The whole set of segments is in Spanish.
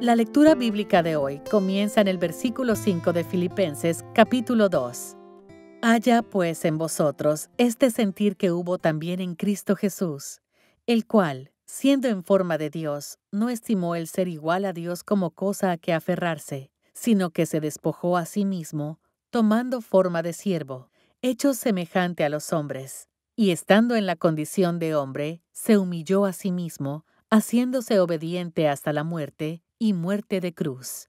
La lectura bíblica de hoy comienza en el versículo 5 de Filipenses capítulo 2. Haya pues en vosotros este sentir que hubo también en Cristo Jesús, el cual, siendo en forma de Dios, no estimó el ser igual a Dios como cosa a que aferrarse, sino que se despojó a sí mismo, tomando forma de siervo, hecho semejante a los hombres, y estando en la condición de hombre, se humilló a sí mismo, haciéndose obediente hasta la muerte y muerte de cruz.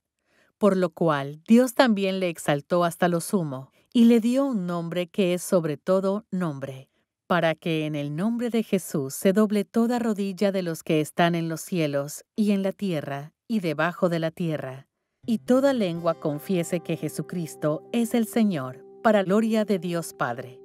Por lo cual Dios también le exaltó hasta lo sumo, y le dio un nombre que es sobre todo nombre, para que en el nombre de Jesús se doble toda rodilla de los que están en los cielos y en la tierra y debajo de la tierra, y toda lengua confiese que Jesucristo es el Señor, para gloria de Dios Padre.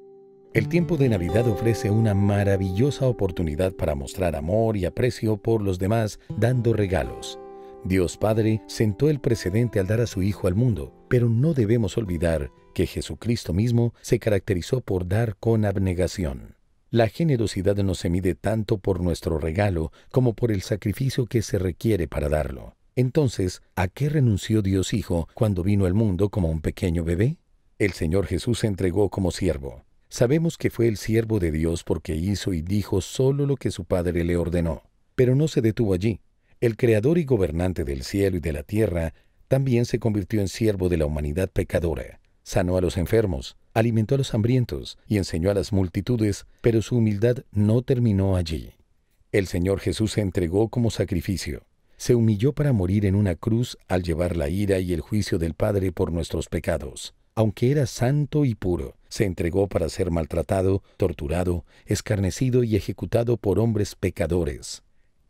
El tiempo de Navidad ofrece una maravillosa oportunidad para mostrar amor y aprecio por los demás dando regalos. Dios Padre sentó el precedente al dar a su Hijo al mundo, pero no debemos olvidar que Jesucristo mismo se caracterizó por dar con abnegación. La generosidad no se mide tanto por nuestro regalo como por el sacrificio que se requiere para darlo. Entonces, ¿a qué renunció Dios Hijo cuando vino al mundo como un pequeño bebé? El Señor Jesús se entregó como siervo. Sabemos que fue el siervo de Dios porque hizo y dijo solo lo que su Padre le ordenó. Pero no se detuvo allí. El creador y gobernante del cielo y de la tierra también se convirtió en siervo de la humanidad pecadora. Sanó a los enfermos, alimentó a los hambrientos y enseñó a las multitudes, pero su humildad no terminó allí. El Señor Jesús se entregó como sacrificio. Se humilló para morir en una cruz al llevar la ira y el juicio del Padre por nuestros pecados. Aunque era santo y puro, se entregó para ser maltratado, torturado, escarnecido y ejecutado por hombres pecadores.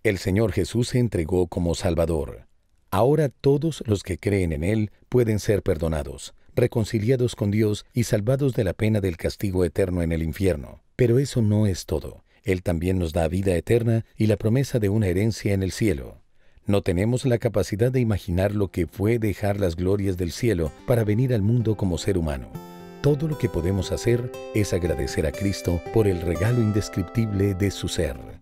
El Señor Jesús se entregó como Salvador. Ahora todos los que creen en Él pueden ser perdonados, reconciliados con Dios y salvados de la pena del castigo eterno en el infierno. Pero eso no es todo. Él también nos da vida eterna y la promesa de una herencia en el cielo. No tenemos la capacidad de imaginar lo que fue dejar las glorias del cielo para venir al mundo como ser humano. Todo lo que podemos hacer es agradecer a Cristo por el regalo indescriptible de su ser.